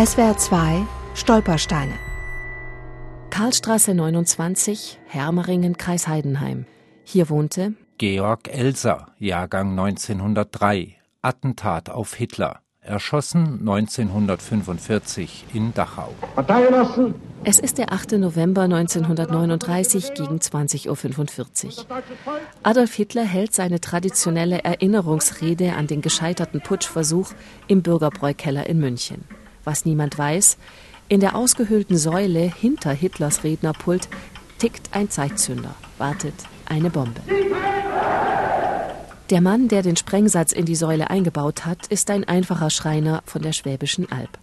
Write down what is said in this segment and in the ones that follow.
SWR 2 Stolpersteine. Karlstraße 29, Hermeringen, Kreis Heidenheim. Hier wohnte Georg Elser, Jahrgang 1903, Attentat auf Hitler, erschossen 1945 in Dachau. Es ist der 8. November 1939 gegen 20.45 Uhr. Adolf Hitler hält seine traditionelle Erinnerungsrede an den gescheiterten Putschversuch im Bürgerbräukeller in München. Was niemand weiß, in der ausgehöhlten Säule hinter Hitlers Rednerpult tickt ein Zeitzünder, wartet eine Bombe. Der Mann, der den Sprengsatz in die Säule eingebaut hat, ist ein einfacher Schreiner von der Schwäbischen Alb.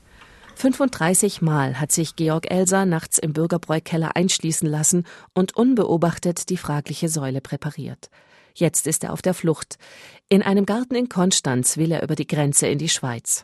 35 Mal hat sich Georg Elser nachts im Bürgerbräukeller einschließen lassen und unbeobachtet die fragliche Säule präpariert. Jetzt ist er auf der Flucht. In einem Garten in Konstanz will er über die Grenze in die Schweiz.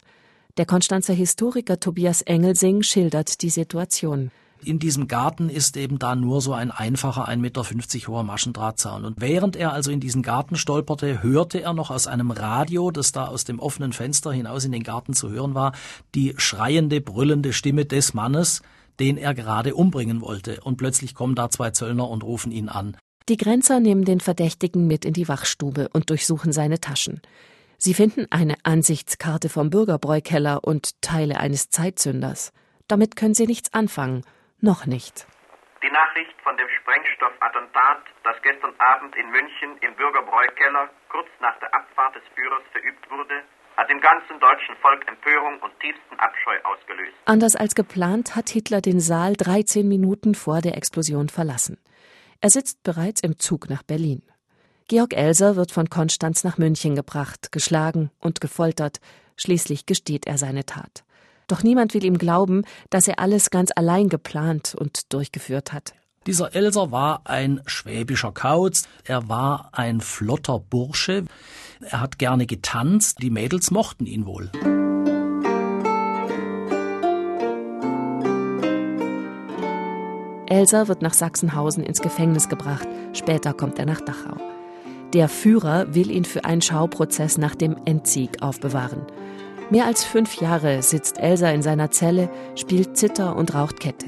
Der Konstanzer Historiker Tobias Engelsing schildert die Situation. In diesem Garten ist eben da nur so ein einfacher 1,50 Meter hoher Maschendrahtzaun. Und während er also in diesen Garten stolperte, hörte er noch aus einem Radio, das da aus dem offenen Fenster hinaus in den Garten zu hören war, die schreiende, brüllende Stimme des Mannes, den er gerade umbringen wollte. Und plötzlich kommen da zwei Zöllner und rufen ihn an. Die Grenzer nehmen den Verdächtigen mit in die Wachstube und durchsuchen seine Taschen. Sie finden eine Ansichtskarte vom Bürgerbräukeller und Teile eines Zeitzünders. Damit können sie nichts anfangen noch nicht. Die Nachricht von dem Sprengstoffattentat, das gestern Abend in München im Bürgerbräukeller kurz nach der Abfahrt des Führers verübt wurde, hat im ganzen deutschen Volk Empörung und tiefsten Abscheu ausgelöst. Anders als geplant hat Hitler den Saal 13 Minuten vor der Explosion verlassen. Er sitzt bereits im Zug nach Berlin. Georg Elser wird von Konstanz nach München gebracht, geschlagen und gefoltert. Schließlich gesteht er seine Tat. Doch niemand will ihm glauben, dass er alles ganz allein geplant und durchgeführt hat. Dieser Elser war ein schwäbischer Kauz, er war ein flotter Bursche, er hat gerne getanzt, die Mädels mochten ihn wohl. Elsa wird nach Sachsenhausen ins Gefängnis gebracht, später kommt er nach Dachau. Der Führer will ihn für einen Schauprozess nach dem Endsieg aufbewahren. Mehr als fünf Jahre sitzt Elsa in seiner Zelle, spielt Zither und raucht Kette.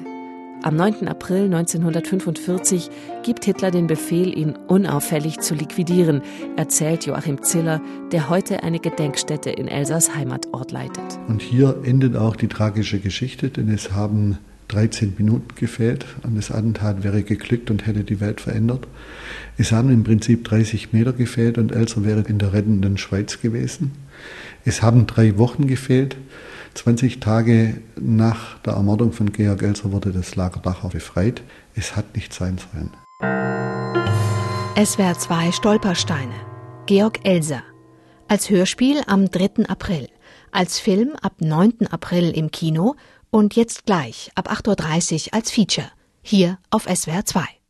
Am 9. April 1945 gibt Hitler den Befehl, ihn unauffällig zu liquidieren, erzählt Joachim Ziller, der heute eine Gedenkstätte in Elsas Heimatort leitet. Und hier endet auch die tragische Geschichte, denn es haben 13 Minuten gefehlt und das Attentat wäre geglückt und hätte die Welt verändert. Es haben im Prinzip 30 Meter gefehlt und Elsa wäre in der rettenden Schweiz gewesen. Es haben drei Wochen gefehlt. 20 Tage nach der Ermordung von Georg Elser wurde das Lager Dachau befreit. Es hat nicht sein sollen. SWR 2 Stolpersteine. Georg Elser. Als Hörspiel am 3. April. Als Film ab 9. April im Kino und jetzt gleich ab 8.30 Uhr als Feature. Hier auf SWR 2.